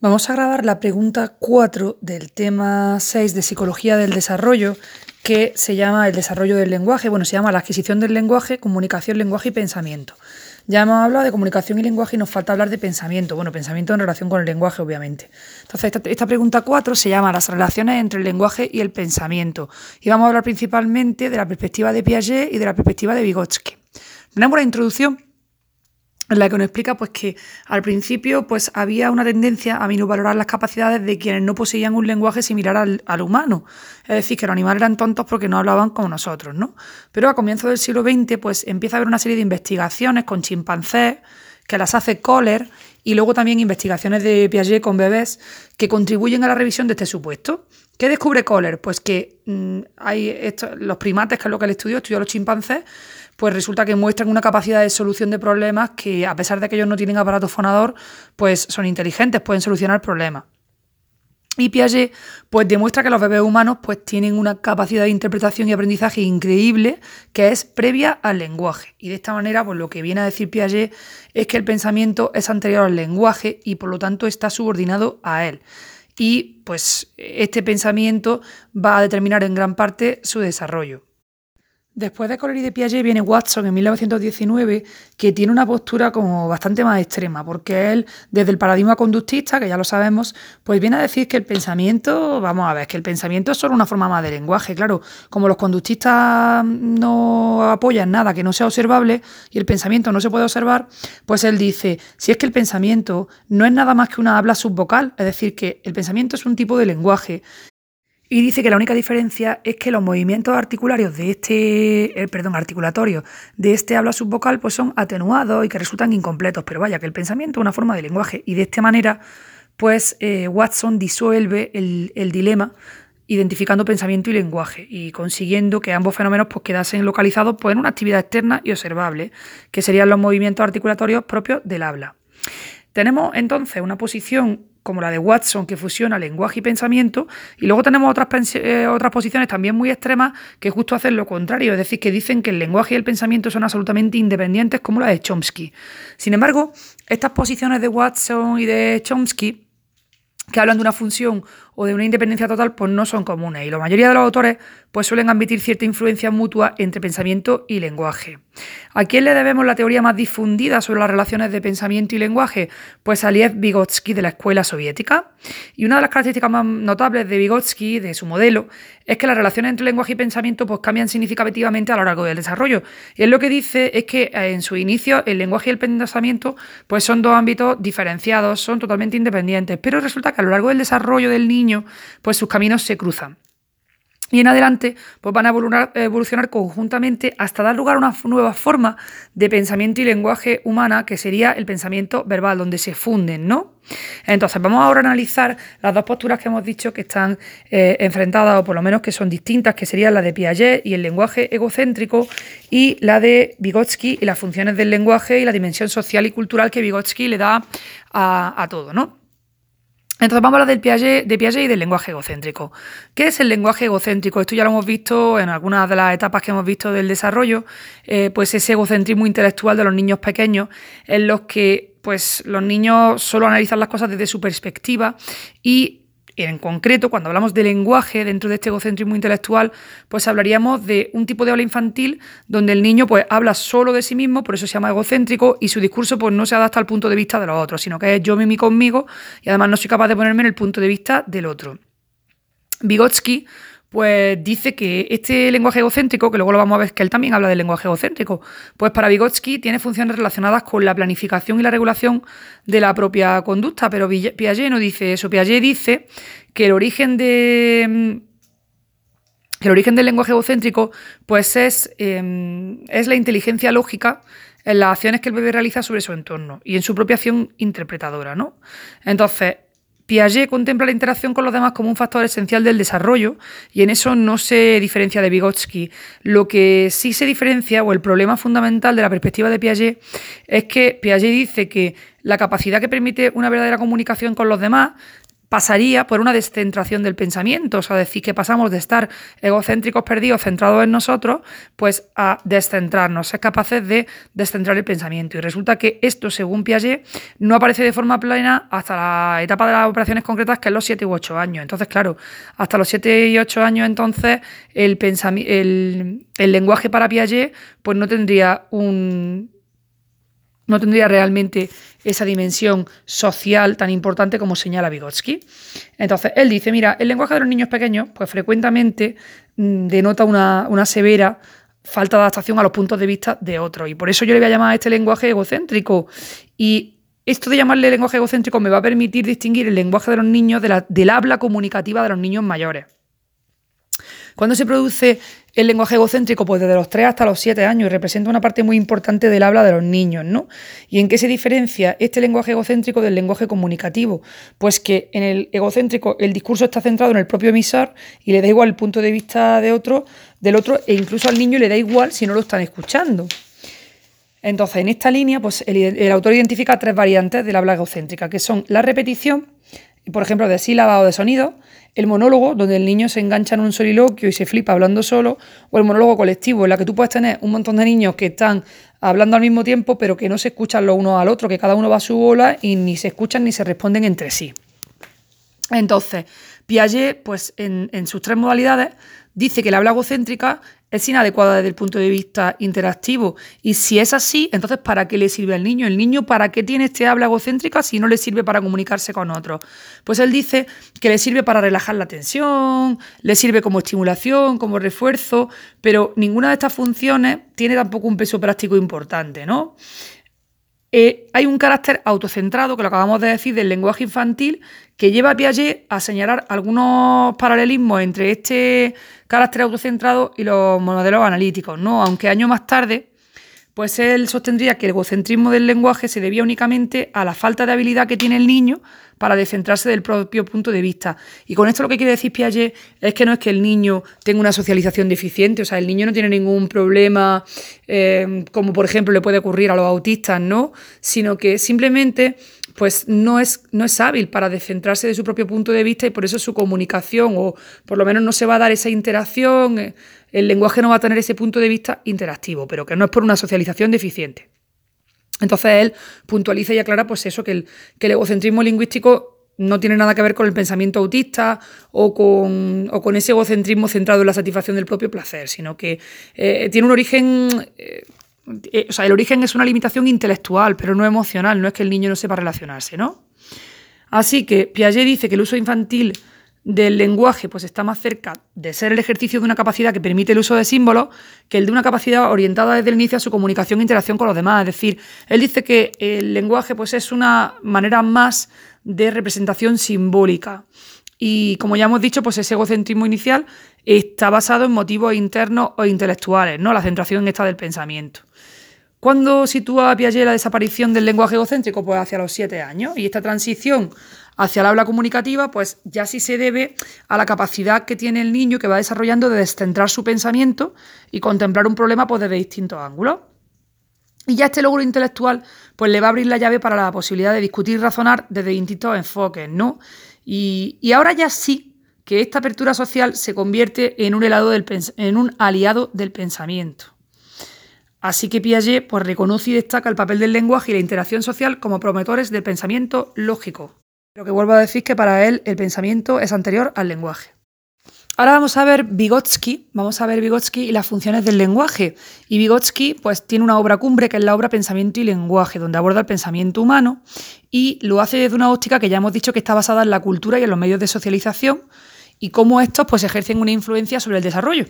Vamos a grabar la pregunta 4 del tema 6 de Psicología del Desarrollo, que se llama el desarrollo del lenguaje. Bueno, se llama la adquisición del lenguaje, comunicación, lenguaje y pensamiento. Ya hemos hablado de comunicación y lenguaje y nos falta hablar de pensamiento. Bueno, pensamiento en relación con el lenguaje, obviamente. Entonces, esta, pregunta 4 se llama las relaciones entre el lenguaje y el pensamiento. Y vamos a hablar principalmente de la perspectiva de Piaget y de la perspectiva de Vygotsky. Tenemos una introducción en la que nos explica pues que al principio pues había una tendencia a valorar las capacidades de quienes no poseían un lenguaje similar al, humano, es decir, que los animales eran tontos porque no hablaban como nosotros, ¿no? Pero a comienzos del siglo XX pues empieza a haber una serie de investigaciones con chimpancés que las hace Kohler y luego también investigaciones de Piaget con bebés que contribuyen a la revisión de este supuesto. ¿Qué descubre Kohler? Pues que mm, hay los primates, que es lo que él estudió, estudió los chimpancés, pues resulta que muestran una capacidad de solución de problemas que, a pesar de que ellos no tienen aparato fonador, pues son inteligentes, pueden solucionar problemas. Y Piaget pues demuestra que los bebés humanos pues tienen una capacidad de interpretación y aprendizaje increíble que es previa al lenguaje. Y de esta manera pues lo que viene a decir Piaget es que el pensamiento es anterior al lenguaje y por lo tanto está subordinado a él. Y pues este pensamiento va a determinar en gran parte su desarrollo. Después de Kohler y de Piaget viene Watson en 1919, que tiene una postura como bastante más extrema, porque él, desde el paradigma conductista, que ya lo sabemos, pues viene a decir que el pensamiento, vamos a ver, que el pensamiento es solo una forma más de lenguaje. Claro, como los conductistas no apoyan nada que no sea observable y el pensamiento no se puede observar, pues él dice, si es que el pensamiento no es nada más que una habla subvocal, es decir, que el pensamiento es un tipo de lenguaje y dice que la única diferencia es que los movimientos articulatorios de este, eh, perdón, articulatorios de este habla subvocal pues son atenuados y que resultan incompletos, pero vaya que el pensamiento es una forma de lenguaje y de esta manera pues eh, Watson disuelve el, dilema identificando pensamiento y lenguaje y consiguiendo que ambos fenómenos pues, quedasen localizados pues, en una actividad externa y observable, que serían los movimientos articulatorios propios del habla. Tenemos entonces una posición como la de Watson, que fusiona lenguaje y pensamiento, y luego tenemos otras, eh, otras posiciones también muy extremas que justo hacen lo contrario, es decir, que dicen que el lenguaje y el pensamiento son absolutamente independientes, como la de Chomsky. Sin embargo, estas posiciones de Watson y de Chomsky que hablan de una función o de una independencia total, pues no son comunes. Y la mayoría de los autores pues suelen admitir cierta influencia mutua entre pensamiento y lenguaje. ¿A quién le debemos la teoría más difundida sobre las relaciones de pensamiento y lenguaje? Pues a Liev Vygotsky de la escuela soviética. Y una de las características más notables de Vygotsky, de su modelo, es que las relaciones entre lenguaje y pensamiento pues cambian significativamente a lo largo del desarrollo. Y él lo que dice es que eh, en su inicio el lenguaje y el pensamiento pues son dos ámbitos diferenciados, son totalmente independientes, pero resulta que a lo largo del desarrollo del niño pues sus caminos se cruzan. Y en adelante, pues van a evolucionar, conjuntamente hasta dar lugar a una nueva forma de pensamiento y lenguaje humana, que sería el pensamiento verbal, donde se funden, ¿no? Entonces, vamos ahora a analizar las dos posturas que hemos dicho que están eh, enfrentadas, o por lo menos que son distintas, que serían la de Piaget y el lenguaje egocéntrico, y la de Vygotsky y las funciones del lenguaje y la dimensión social y cultural que Vygotsky le da a, a todo, ¿no? Entonces vamos a hablar del Piaget, de Piaget y del lenguaje egocéntrico. ¿Qué es el lenguaje egocéntrico? Esto ya lo hemos visto en algunas de las etapas que hemos visto del desarrollo, eh, pues ese egocentrismo intelectual de los niños pequeños, en los que pues, los niños solo analizan las cosas desde su perspectiva y en concreto, cuando hablamos de lenguaje dentro de este egocentrismo intelectual, pues hablaríamos de un tipo de habla infantil donde el niño pues habla solo de sí mismo, por eso se llama egocéntrico, y su discurso pues no se adapta al punto de vista de los otros, sino que es yo, mí, conmigo, y además no soy capaz de ponerme en el punto de vista del otro. Vygotsky pues dice que este lenguaje egocéntrico, que luego lo vamos a ver que él también habla del lenguaje egocéntrico, pues para Vygotsky tiene funciones relacionadas con la planificación y la regulación de la propia conducta, pero Piaget no dice eso. Piaget dice que el origen de el origen del lenguaje egocéntrico pues es, em, es la inteligencia lógica en las acciones que el bebé realiza sobre su entorno y en su propia acción interpretadora, ¿no? Entonces, Piaget contempla la interacción con los demás como un factor esencial del desarrollo y en eso no se diferencia de Vygotsky. Lo que sí se diferencia, o el problema fundamental de la perspectiva de Piaget, es que Piaget dice que la capacidad que permite una verdadera comunicación con los demás pasaría por una descentración del pensamiento, o sea, decir que pasamos de estar egocéntricos perdidos, centrados en nosotros, pues a descentrarnos, ser capaces de descentrar el pensamiento. Y resulta que esto, según Piaget, no aparece de forma plena hasta la etapa de las operaciones concretas, que es los 7 u 8 años. Entonces, claro, hasta los 7 y 8 años, entonces, el, el, el lenguaje para Piaget, pues no tendría un, no tendría realmente esa dimensión social tan importante como señala Vygotsky. Entonces, él dice, mira, el lenguaje de los niños pequeños, pues frecuentemente mm, denota una, una severa falta de adaptación a los puntos de vista de otros. Y por eso yo le voy a llamar a este lenguaje egocéntrico. Y esto de llamarle lenguaje egocéntrico me va a permitir distinguir el lenguaje de los niños del habla comunicativa de los niños mayores. Cuando se produce el lenguaje egocéntrico? Pues desde los 3 hasta los 7 años representa una parte muy importante del habla de los niños, ¿no? ¿Y en qué se diferencia este lenguaje egocéntrico del lenguaje comunicativo? Pues que en el egocéntrico el discurso está centrado en el propio emisor y le da igual el punto de vista de otro, del otro e incluso al niño le da igual si no lo están escuchando. Entonces, en esta línea, pues el, autor identifica tres variantes del habla egocéntrica, que son la repetición, por ejemplo, de sílaba o de sonido, el monólogo, donde el niño se engancha en un soliloquio y se flipa hablando solo, o el monólogo colectivo, en la que tú puedes tener un montón de niños que están hablando al mismo tiempo, pero que no se escuchan los unos al otro, que cada uno va a su bola y ni se escuchan ni se responden entre sí. Entonces, Piaget, pues en, en sus tres modalidades, dice que la habla egocéntrica es inadecuada desde el punto de vista interactivo. Y si es así, entonces ¿para qué le sirve al niño? ¿El niño para qué tiene este habla egocéntrica si no le sirve para comunicarse con otros? Pues él dice que le sirve para relajar la tensión, le sirve como estimulación, como refuerzo, pero ninguna de estas funciones tiene tampoco un peso práctico importante, ¿no? Eh, hay un carácter autocentrado, que lo acabamos de decir, del lenguaje infantil, que lleva a Piaget a señalar algunos paralelismos entre este carácter autocentrado y los modelos analíticos, ¿no? Aunque años más tarde, pues él sostendría que el egocentrismo del lenguaje se debía únicamente a la falta de habilidad que tiene el niño para descentrarse del propio punto de vista. Y con esto lo que quiere decir Piaget es que no es que el niño tenga una socialización deficiente, o sea, el niño no tiene ningún problema, eh, como por ejemplo le puede ocurrir a los autistas, ¿no? Sino que simplemente pues no es, no es hábil para descentrarse de su propio punto de vista y por eso su comunicación, o por lo menos no se va a dar esa interacción, eh, el lenguaje no va a tener ese punto de vista interactivo, pero que no es por una socialización deficiente. Entonces él puntualiza y aclara pues eso, que el, egocentrismo lingüístico no tiene nada que ver con el pensamiento autista o con, o con ese egocentrismo centrado en la satisfacción del propio placer, sino que eh, tiene un origen eh, eh, o sea, el origen es una limitación intelectual, pero no emocional, no es que el niño no sepa relacionarse, ¿no? Así que Piaget dice que el uso infantil del lenguaje pues está más cerca de ser el ejercicio de una capacidad que permite el uso de símbolos que el de una capacidad orientada desde el inicio a su comunicación e interacción con los demás. Es decir, él dice que el lenguaje pues es una manera más de representación simbólica. Y como ya hemos dicho, pues ese egocentrismo inicial está basado en motivos internos o intelectuales, ¿no? La centración esta del pensamiento. ¿Cuándo sitúa Piaget la desaparición del lenguaje egocéntrico? Pues hacia los siete años. Y esta transición hacia el habla comunicativa, pues ya sí se debe a la capacidad que tiene el niño que va desarrollando de descentrar su pensamiento y contemplar un problema pues, desde distintos ángulos. Y ya este logro intelectual pues, le va a abrir la llave para la posibilidad de discutir y razonar desde distintos enfoques, ¿no? Y, y ahora ya sí que esta apertura social se convierte en un, del, en un aliado del pensamiento. Así que Piaget pues, reconoce y destaca el papel del lenguaje y la interacción social como promotores del pensamiento lógico. Pero que vuelvo a decir que para él el pensamiento es anterior al lenguaje. Ahora vamos a ver Vygotsky, vamos a ver Vygotsky y las funciones del lenguaje. Y Vygotsky pues tiene una obra cumbre que es la obra Pensamiento y lenguaje, donde aborda el pensamiento humano y lo hace desde una óptica que ya hemos dicho que está basada en la cultura y en los medios de socialización y cómo estos pues ejercen una influencia sobre el desarrollo.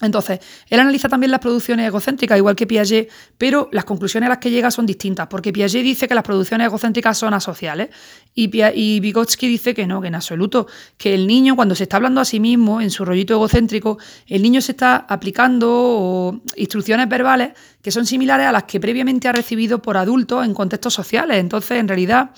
Entonces, él analiza también las producciones egocéntricas, igual que Piaget, pero las conclusiones a las que llega son distintas, porque Piaget dice que las producciones egocéntricas son asociales y, Vygotsky dice que no, que en absoluto, que el niño cuando se está hablando a sí mismo, en su rollito egocéntrico, el niño se está aplicando instrucciones verbales que son similares a las que previamente ha recibido por adultos en contextos sociales. Entonces, en realidad,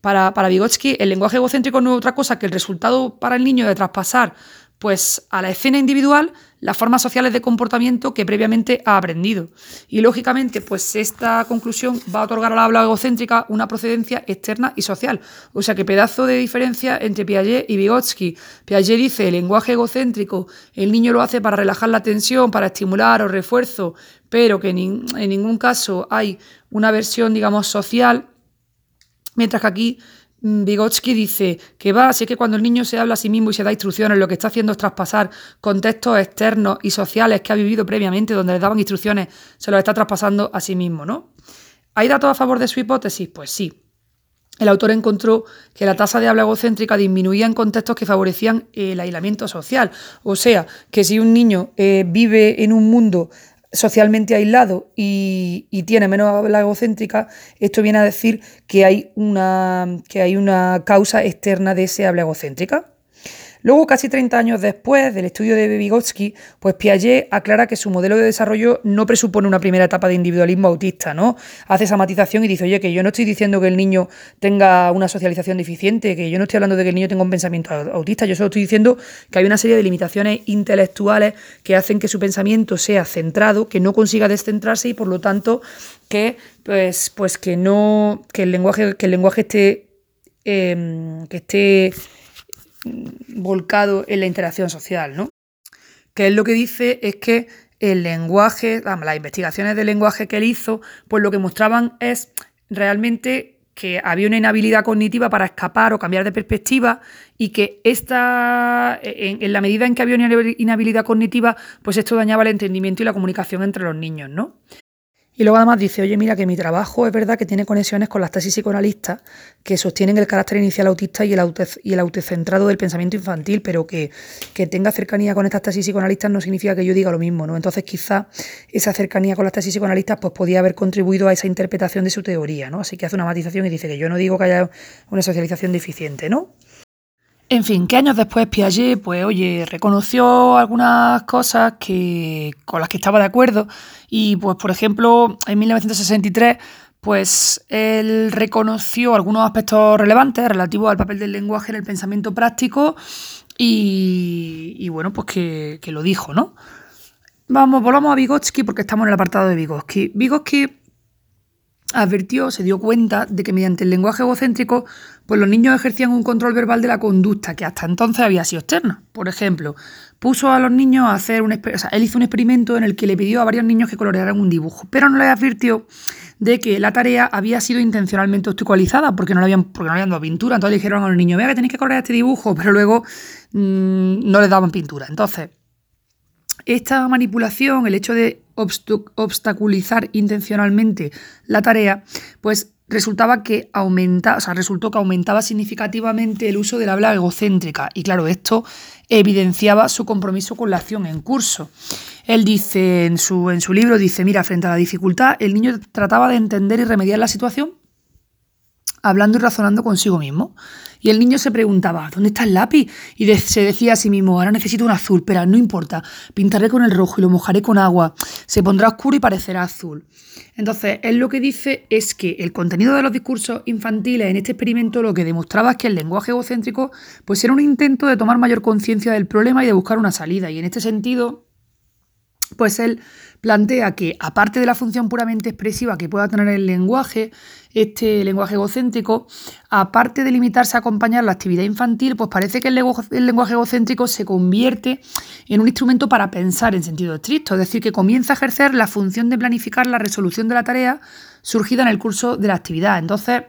para, para Vygotsky, el lenguaje egocéntrico no es otra cosa que el resultado para el niño de traspasar pues a la escena individual las formas sociales de comportamiento que previamente ha aprendido. Y lógicamente, pues esta conclusión va a otorgar a la habla egocéntrica una procedencia externa y social. O sea que pedazo de diferencia entre Piaget y Vygotsky. Piaget dice, el lenguaje egocéntrico, el niño lo hace para relajar la tensión, para estimular o refuerzo, pero que en, ningún caso hay una versión, digamos, social. Mientras que aquí Vygotsky dice que va, así que cuando el niño se habla a sí mismo y se da instrucciones, lo que está haciendo es traspasar contextos externos y sociales que ha vivido previamente, donde le daban instrucciones, se los está traspasando a sí mismo, ¿no? ¿Hay datos a favor de su hipótesis? Pues sí. El autor encontró que la tasa de habla egocéntrica disminuía en contextos que favorecían el aislamiento social. O sea, que si un niño eh, vive en un mundo socialmente aislado y, tiene menos habla egocéntrica, esto viene a decir que hay una, que hay una causa externa de ese habla egocéntrica. Luego, casi 30 años después del estudio de Vygotsky, pues Piaget aclara que su modelo de desarrollo no presupone una primera etapa de individualismo autista, ¿no? Hace esa matización y dice, oye, que yo no estoy diciendo que el niño tenga una socialización deficiente, que yo no estoy hablando de que el niño tenga un pensamiento autista, yo solo estoy diciendo que hay una serie de limitaciones intelectuales que hacen que su pensamiento sea centrado, que no consiga descentrarse y por lo tanto que pues, pues que no que el lenguaje que el lenguaje esté em, que esté volcado en la interacción social, ¿no? Que él lo que dice es que el lenguaje, las investigaciones del lenguaje que él hizo, pues lo que mostraban es realmente que había una inhabilidad cognitiva para escapar o cambiar de perspectiva y que esta, en, en, la medida en que había una inhabilidad cognitiva, pues esto dañaba el entendimiento y la comunicación entre los niños, ¿no? Y luego además dice, oye, mira que mi trabajo es verdad que tiene conexiones con las tesis psicoanalistas que sostienen el carácter inicial autista y el, autocentrado del pensamiento infantil, pero que, que, tenga cercanía con estas tesis psicoanalistas no significa que yo diga lo mismo, ¿no? Entonces quizá esa cercanía con las tesis psicoanalistas pues podía haber contribuido a esa interpretación de su teoría, ¿no? Así que hace una matización y dice que yo no digo que haya una socialización deficiente, ¿no? En fin, que años después Piaget, pues oye, reconoció algunas cosas que, con las que estaba de acuerdo y pues por ejemplo en 1963 pues él reconoció algunos aspectos relevantes relativos al papel del lenguaje en el pensamiento práctico y, bueno, pues que, que, lo dijo, ¿no? Vamos, volvamos a Vygotsky porque estamos en el apartado de Vygotsky. Vygotsky advirtió, se dio cuenta de que mediante el lenguaje egocéntrico, pues los niños ejercían un control verbal de la conducta que hasta entonces había sido externa. Por ejemplo, puso a los niños a hacer un o sea, él hizo un experimento en el que le pidió a varios niños que colorearan un dibujo, pero no les advirtió de que la tarea había sido intencionalmente obstaculizada porque no le habían, porque no habían dado pintura. Entonces le dijeron a los niños, vea que tenéis que colorear este dibujo, pero luego mmm, no les daban pintura. Entonces, esta manipulación, el hecho de obstaculizar intencionalmente la tarea, pues resultaba que aumenta, o sea, resultó que aumentaba significativamente el uso del habla egocéntrica. Y claro, esto evidenciaba su compromiso con la acción en curso. Él dice en su, en su libro, dice, mira, frente a la dificultad, el niño trataba de entender y remediar la situación hablando y razonando consigo mismo. Y el niño se preguntaba, ¿dónde está el lápiz? Y se decía a sí mismo, ahora necesito un azul, pero no importa, pintaré con el rojo y lo mojaré con agua, se pondrá oscuro y parecerá azul. Entonces, él lo que dice es que el contenido de los discursos infantiles en este experimento lo que demostraba es que el lenguaje egocéntrico pues era un intento de tomar mayor conciencia del problema y de buscar una salida. Y en este sentido, pues él plantea que, aparte de la función puramente expresiva que pueda tener el lenguaje, este lenguaje egocéntrico, aparte de limitarse a acompañar la actividad infantil, pues parece que el, lenguaje egocéntrico se convierte en un instrumento para pensar en sentido estricto, es decir, que comienza a ejercer la función de planificar la resolución de la tarea surgida en el curso de la actividad. Entonces,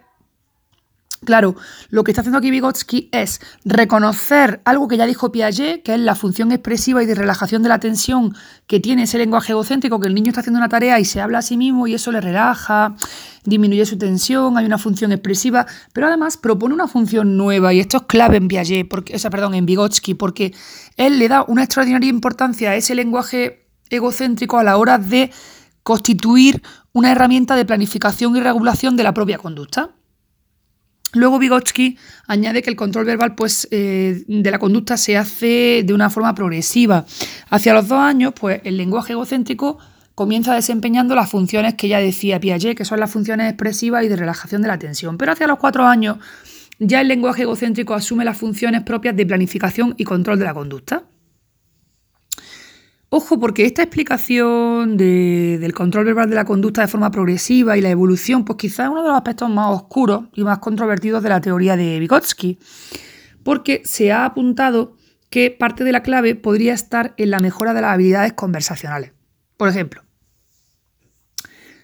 Claro, lo que está haciendo aquí Vygotsky es reconocer algo que ya dijo Piaget, que es la función expresiva y de relajación de la tensión que tiene ese lenguaje egocéntrico, que el niño está haciendo una tarea y se habla a sí mismo y eso le relaja, disminuye su tensión, hay una función expresiva, pero además propone una función nueva y esto es clave en Piaget, porque, o sea, perdón, en Vygotsky, porque él le da una extraordinaria importancia a ese lenguaje egocéntrico a la hora de constituir una herramienta de planificación y regulación de la propia conducta. Luego Vygotsky añade que el control verbal pues, eh, de la conducta se hace de una forma progresiva. Hacia los dos años, pues el lenguaje egocéntrico comienza desempeñando las funciones que ya decía Piaget, que son las funciones expresivas y de relajación de la tensión. Pero hacia los cuatro años ya el lenguaje egocéntrico asume las funciones propias de planificación y control de la conducta. Ojo, porque esta explicación del control verbal de la conducta de forma progresiva y la evolución, pues quizás es uno de los aspectos más oscuros y más controvertidos de la teoría de Vygotsky, porque se ha apuntado que parte de la clave podría estar en la mejora de las habilidades conversacionales. Por ejemplo,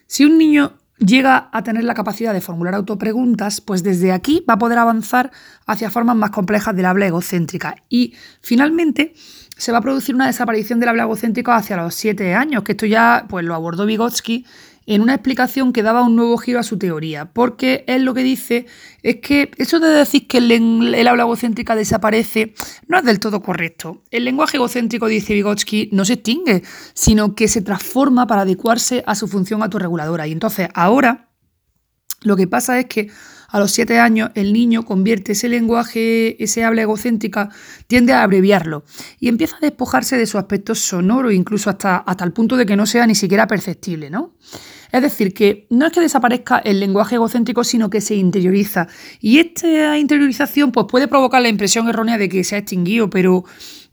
si un niño llega a tener la capacidad de formular autopreguntas, pues desde aquí va a poder avanzar hacia formas más complejas del habla egocéntrica. Y finalmente se va a producir una desaparición del habla egocéntrica hacia los siete años, que esto ya pues, lo abordó Vygotsky en una explicación que daba un nuevo giro a su teoría, porque él lo que dice es que eso de decir que el, habla egocéntrica desaparece no es del todo correcto. El lenguaje egocéntrico, dice Vygotsky, no se extingue, sino que se transforma para adecuarse a su función autorreguladora. Y entonces ahora lo que pasa es que a los siete años el niño convierte ese lenguaje, ese habla egocéntrica, tiende a abreviarlo y empieza a despojarse de su aspecto sonoro, incluso hasta, hasta el punto de que no sea ni siquiera perceptible, ¿no? Es decir, que no es que desaparezca el lenguaje egocéntrico, sino que se interioriza. Y esta interiorización pues, puede provocar la impresión errónea de que se ha extinguido, pero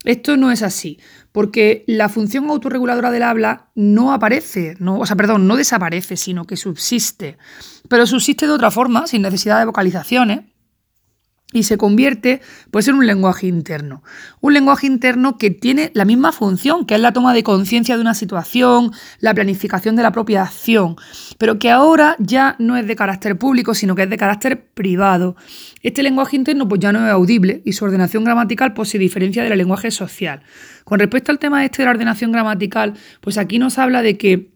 esto no es así, porque la función autorreguladora del habla no aparece, no, o sea, perdón, no desaparece, sino que subsiste. Pero subsiste de otra forma, sin necesidad de vocalizaciones, y se convierte pues, en un lenguaje interno. Un lenguaje interno que tiene la misma función, que es la toma de conciencia de una situación, la planificación de la propia acción, pero que ahora ya no es de carácter público, sino que es de carácter privado. Este lenguaje interno pues, ya no es audible y su ordenación gramatical pues, se diferencia del lenguaje social. Con respecto al tema este de la ordenación gramatical, pues aquí nos habla de que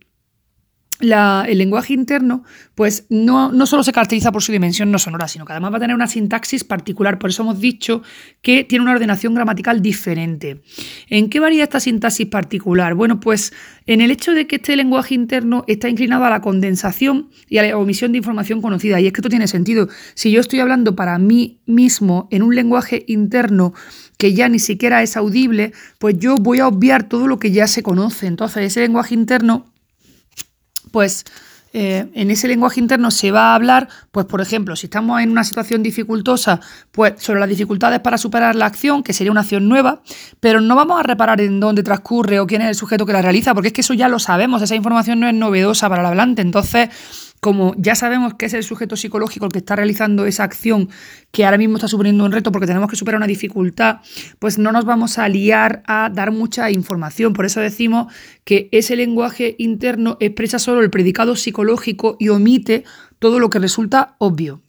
el lenguaje interno, pues no, no, solo se caracteriza por su dimensión no sonora, sino que además va a tener una sintaxis particular. Por eso hemos dicho que tiene una ordenación gramatical diferente. ¿En qué varía esta sintaxis particular? Bueno, pues en el hecho de que este lenguaje interno está inclinado a la condensación y a la omisión de información conocida. Y es que esto tiene sentido. Si yo estoy hablando para mí mismo en un lenguaje interno, que ya ni siquiera es audible, pues yo voy a obviar todo lo que ya se conoce. Entonces, ese lenguaje interno pues eh, en ese lenguaje interno se va a hablar, pues por ejemplo, si estamos en una situación dificultosa, pues sobre las dificultades para superar la acción, que sería una acción nueva, pero no vamos a reparar en dónde transcurre o quién es el sujeto que la realiza, porque es que eso ya lo sabemos, esa información no es novedosa para el hablante, entonces como ya sabemos que es el sujeto psicológico el que está realizando esa acción que ahora mismo está suponiendo un reto porque tenemos que superar una dificultad, pues no nos vamos a liar a dar mucha información. Por eso decimos que ese lenguaje interno expresa solo el predicado psicológico y omite todo lo que resulta obvio.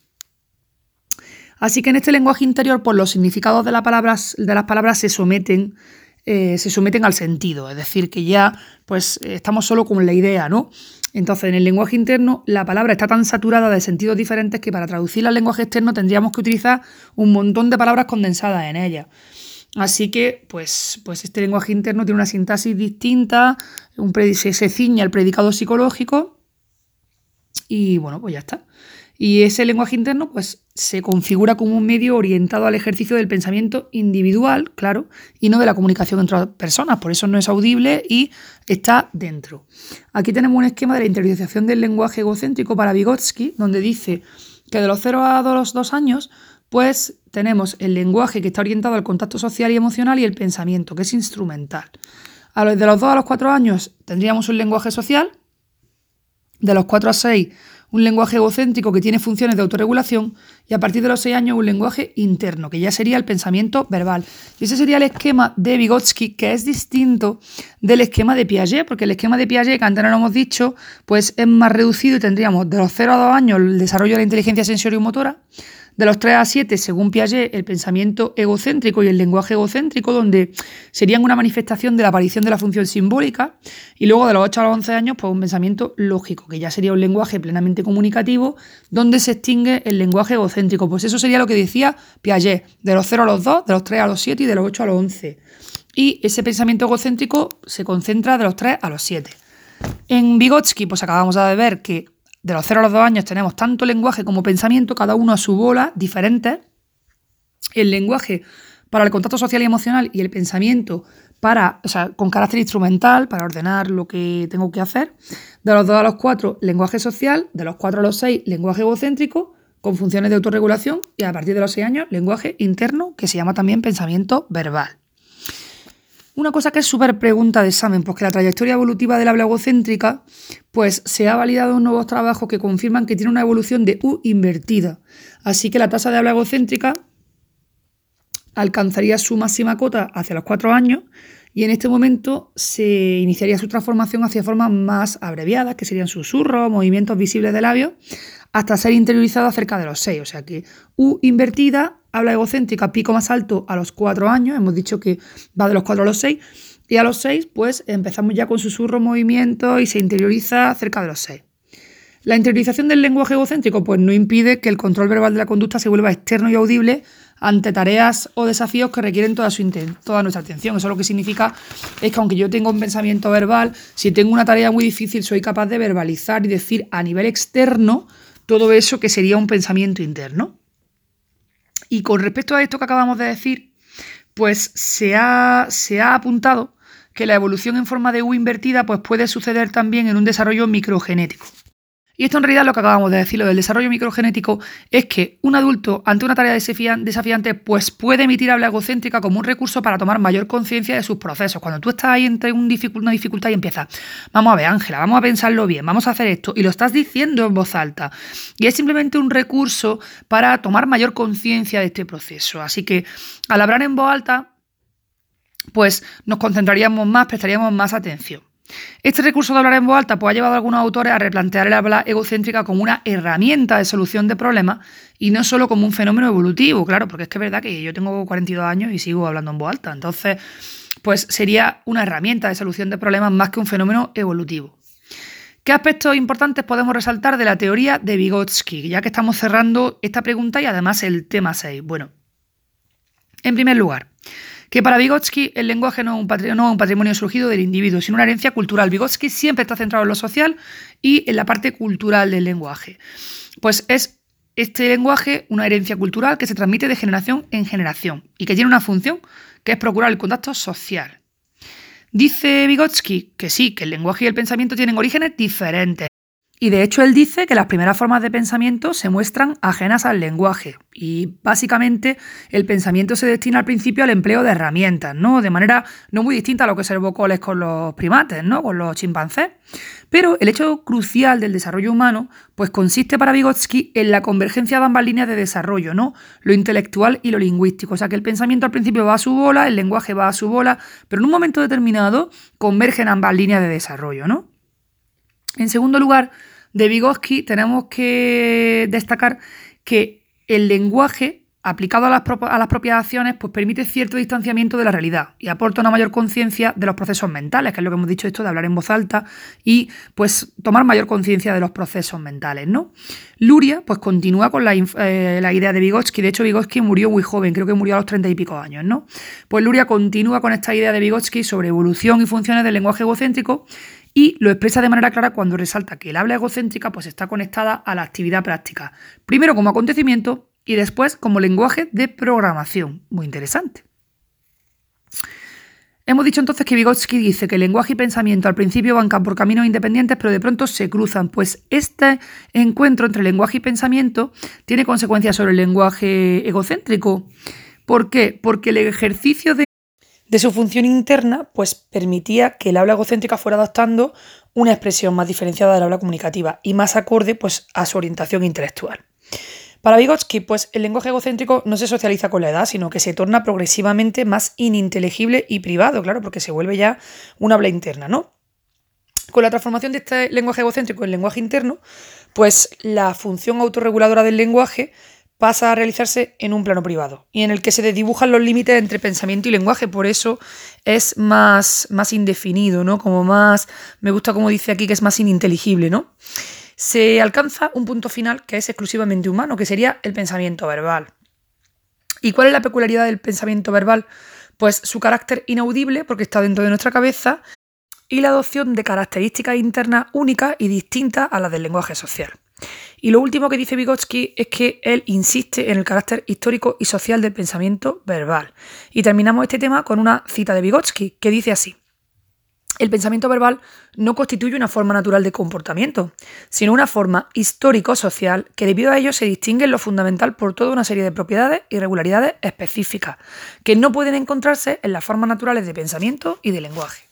Así que en este lenguaje interior, pues los significados de, las palabras, se someten, eh, se someten al sentido, es decir, que ya pues estamos solo con la idea, ¿no? Entonces, en el lenguaje interno, la palabra está tan saturada de sentidos diferentes que para traducirla al lenguaje externo tendríamos que utilizar un montón de palabras condensadas en ella. Así que, pues, pues este lenguaje interno tiene una sintaxis distinta, un se, se ciña al predicado psicológico y bueno, pues ya está. Y ese lenguaje interno pues, se configura como un medio orientado al ejercicio del pensamiento individual, claro, y no de la comunicación entre personas. Por eso no es audible y está dentro. Aquí tenemos un esquema de la interiorización del lenguaje egocéntrico para Vygotsky, donde dice que de los 0 a los 2 años, pues tenemos el lenguaje que está orientado al contacto social y emocional y el pensamiento, que es instrumental. A los de los 2 a los 4 años tendríamos un lenguaje social, de los 4 a 6 un lenguaje egocéntrico que tiene funciones de autorregulación y a partir de los seis años un lenguaje interno, que ya sería el pensamiento verbal. Y ese sería el esquema de Vygotsky, que es distinto del esquema de Piaget, porque el esquema de Piaget, que antes no lo hemos dicho, pues es más reducido y tendríamos de los 0 a 2 años el desarrollo de la inteligencia sensorio-motora, de los 3 a 7, según Piaget, el pensamiento egocéntrico y el lenguaje egocéntrico, donde serían una manifestación de la aparición de la función simbólica. Y luego de los 8 a los 11 años, pues un pensamiento lógico, que ya sería un lenguaje plenamente comunicativo, donde se extingue el lenguaje egocéntrico. Pues eso sería lo que decía Piaget, de los 0 a los 2, de los 3 a los 7 y de los 8 a los 11. Y ese pensamiento egocéntrico se concentra de los 3 a los 7. En Vygotsky, pues acabamos de ver que de los 0 a los 2 años tenemos tanto lenguaje como pensamiento, cada uno a su bola, diferentes. El lenguaje para el contacto social y emocional y el pensamiento para, con carácter instrumental, para ordenar lo que tengo que hacer. De los 2 a los 4, lenguaje social. De los 4 a los 6, lenguaje egocéntrico, con funciones de autorregulación. Y a partir de los 6 años, lenguaje interno, que se llama también pensamiento verbal. Una cosa que es súper pregunta de examen, porque la trayectoria evolutiva del habla egocéntrica, pues se ha validado en nuevos trabajos que confirman que tiene una evolución de U invertida. Así que la tasa de habla egocéntrica alcanzaría su máxima cota hacia los cuatro años y en este momento se iniciaría su transformación hacia formas más abreviadas, que serían susurros, movimientos visibles de labios, hasta ser interiorizada cerca de los seis. O sea que U invertida habla egocéntrica, pico más alto a los cuatro años, hemos dicho que va de los cuatro a los seis, y a los seis, pues empezamos ya con susurro, movimiento y se interioriza cerca de los seis. La interiorización del lenguaje egocéntrico pues no impide que el control verbal de la conducta se vuelva externo y audible ante tareas o desafíos que requieren toda, toda nuestra atención. Eso lo que significa es que aunque yo tenga un pensamiento verbal, si tengo una tarea muy difícil, soy capaz de verbalizar y decir a nivel externo todo eso que sería un pensamiento interno. Y con respecto a esto que acabamos de decir, pues se ha, se ha apuntado que la evolución en forma de U invertida pues puede suceder también en un desarrollo microgenético. Y esto en realidad lo que acabamos de decir, lo del desarrollo microgenético, es que un adulto ante una tarea desafiante pues puede emitir habla egocéntrica como un recurso para tomar mayor conciencia de sus procesos. Cuando tú estás ahí entre una dificultad y empiezas, vamos a ver Ángela, vamos a pensarlo bien, vamos a hacer esto, y lo estás diciendo en voz alta. Y es simplemente un recurso para tomar mayor conciencia de este proceso. Así que al hablar en voz alta, pues nos concentraríamos más, prestaríamos más atención. Este recurso de hablar en voz alta pues, ha llevado a algunos autores a replantear el habla egocéntrica como una herramienta de solución de problemas y no solo como un fenómeno evolutivo, claro, porque es que es verdad que yo tengo 42 años y sigo hablando en voz alta, entonces pues sería una herramienta de solución de problemas más que un fenómeno evolutivo. ¿Qué aspectos importantes podemos resaltar de la teoría de Vygotsky? Ya que estamos cerrando esta pregunta y además el tema 6. Bueno, en primer lugar, que para Vygotsky el lenguaje no es, un patrimonio, surgido del individuo, sino una herencia cultural. Vygotsky siempre está centrado en lo social y en la parte cultural del lenguaje. Pues es este lenguaje una herencia cultural que se transmite de generación en generación y que tiene una función que es procurar el contacto social. Dice Vygotsky que sí, que el lenguaje y el pensamiento tienen orígenes diferentes, y de hecho él dice que las primeras formas de pensamiento se muestran ajenas al lenguaje. Y básicamente el pensamiento se destina al principio al empleo de herramientas, ¿no? De manera no muy distinta a lo que se Coles con los primates, ¿no? Con los chimpancés. Pero el hecho crucial del desarrollo humano, pues consiste para Vygotsky en la convergencia de ambas líneas de desarrollo, ¿no? Lo intelectual y lo lingüístico. O sea que el pensamiento al principio va a su bola, el lenguaje va a su bola, pero en un momento determinado convergen ambas líneas de desarrollo, ¿no? En segundo lugar, de Vygotsky tenemos que destacar que el lenguaje aplicado a las, propias acciones, pues permite cierto distanciamiento de la realidad y aporta una mayor conciencia de los procesos mentales, que es lo que hemos dicho esto de hablar en voz alta y pues tomar mayor conciencia de los procesos mentales, ¿no? Luria pues continúa con la, eh, la, idea de Vygotsky, de hecho Vygotsky murió muy joven, creo que murió a los treinta y pico años, ¿no? Pues Luria continúa con esta idea de Vygotsky sobre evolución y funciones del lenguaje egocéntrico y lo expresa de manera clara cuando resalta que el habla egocéntrica pues, está conectada a la actividad práctica, primero como acontecimiento y después como lenguaje de programación. Muy interesante. Hemos dicho entonces que Vygotsky dice que lenguaje y pensamiento al principio van por caminos independientes, pero de pronto se cruzan, pues este encuentro entre lenguaje y pensamiento tiene consecuencias sobre el lenguaje egocéntrico. ¿Por qué? Porque el ejercicio de de su función interna, pues permitía que el habla egocéntrica fuera adoptando una expresión más diferenciada del habla comunicativa y más acorde pues, a su orientación intelectual. Para Vygotsky, pues el lenguaje egocéntrico no se socializa con la edad, sino que se torna progresivamente más ininteligible y privado, claro, porque se vuelve ya un habla interna, ¿no? Con la transformación de este lenguaje egocéntrico en lenguaje interno, pues la función autorreguladora del lenguaje pasa a realizarse en un plano privado y en el que se dibujan los límites entre pensamiento y lenguaje, por eso es más, más indefinido, ¿no? Como más, me gusta como dice aquí que es más ininteligible, ¿no? Se alcanza un punto final que es exclusivamente humano, que sería el pensamiento verbal. ¿Y cuál es la peculiaridad del pensamiento verbal? Pues su carácter inaudible, porque está dentro de nuestra cabeza, y la adopción de características internas únicas y distintas a las del lenguaje social. Y lo último que dice Vygotsky es que él insiste en el carácter histórico y social del pensamiento verbal. Y terminamos este tema con una cita de Vygotsky que dice así. el pensamiento verbal no constituye una forma natural de comportamiento, sino una forma histórico-social que debido a ello se distingue en lo fundamental por toda una serie de propiedades y regularidades específicas, que no pueden encontrarse en las formas naturales de pensamiento y de lenguaje.